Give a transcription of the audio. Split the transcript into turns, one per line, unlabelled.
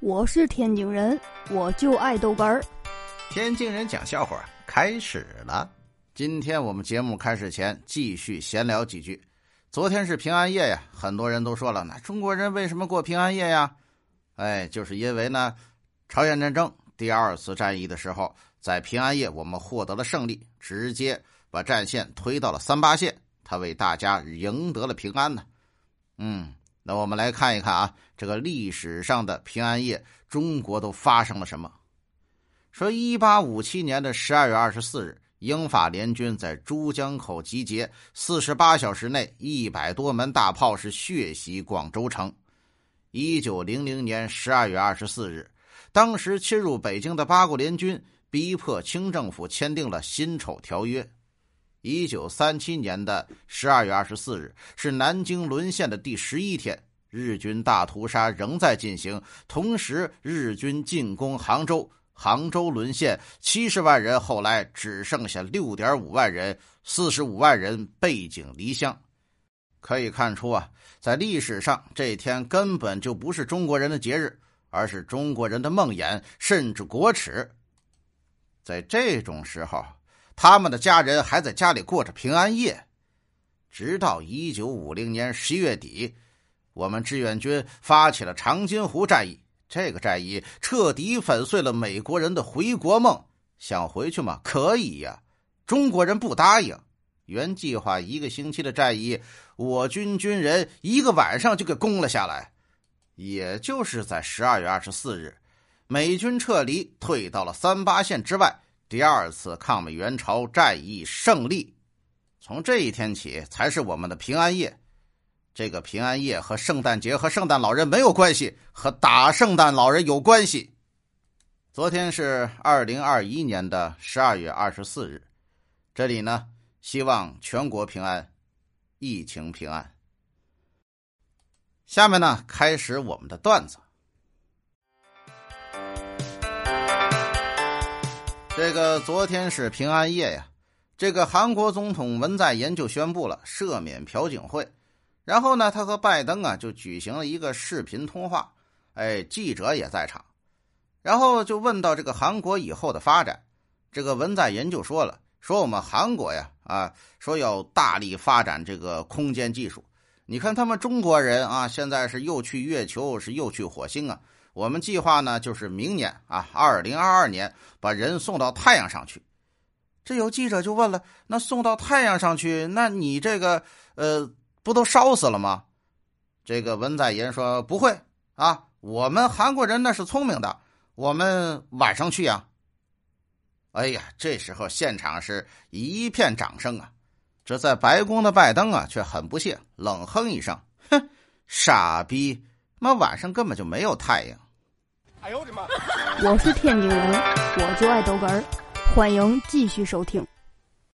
我是天津人，我就爱豆干儿。
天津人讲笑话开始了。今天我们节目开始前继续闲聊几句。昨天是平安夜呀，很多人都说了，那中国人为什么过平安夜呀？哎，就是因为呢，朝鲜战争第二次战役的时候，在平安夜我们获得了胜利，直接把战线推到了三八线，他为大家赢得了平安呢。嗯。那我们来看一看啊，这个历史上的平安夜，中国都发生了什么？说一八五七年的十二月二十四日，英法联军在珠江口集结，四十八小时内，一百多门大炮是血洗广州城。一九零零年十二月二十四日，当时侵入北京的八国联军逼迫清政府签订了《辛丑条约》。一九三七年的十二月二十四日是南京沦陷的第十一天，日军大屠杀仍在进行。同时，日军进攻杭州，杭州沦陷，七十万人后来只剩下六点五万人，四十五万人背井离乡。可以看出啊，在历史上这天根本就不是中国人的节日，而是中国人的梦魇，甚至国耻。在这种时候。他们的家人还在家里过着平安夜，直到一九五零年十一月底，我们志愿军发起了长津湖战役。这个战役彻底粉碎了美国人的回国梦。想回去吗？可以呀。中国人不答应。原计划一个星期的战役，我军军人一个晚上就给攻了下来。也就是在十二月二十四日，美军撤离，退到了三八线之外。第二次抗美援朝战役胜利，从这一天起才是我们的平安夜。这个平安夜和圣诞节和圣诞老人没有关系，和打圣诞老人有关系。昨天是二零二一年的十二月二十四日，这里呢，希望全国平安，疫情平安。下面呢，开始我们的段子。这个昨天是平安夜呀，这个韩国总统文在寅就宣布了赦免朴槿惠，然后呢，他和拜登啊就举行了一个视频通话，哎，记者也在场，然后就问到这个韩国以后的发展，这个文在寅就说了，说我们韩国呀，啊，说要大力发展这个空间技术，你看他们中国人啊，现在是又去月球，是又去火星啊。我们计划呢，就是明年啊，二零二二年把人送到太阳上去。这有记者就问了：“那送到太阳上去，那你这个呃，不都烧死了吗？”这个文在寅说：“不会啊，我们韩国人那是聪明的，我们晚上去呀。”哎呀，这时候现场是一片掌声啊！这在白宫的拜登啊，却很不屑，冷哼一声：“哼，傻逼，妈晚上根本就没有太阳。”
哎呦我的妈！我是天津人，我就爱逗哏儿，欢迎继续收听。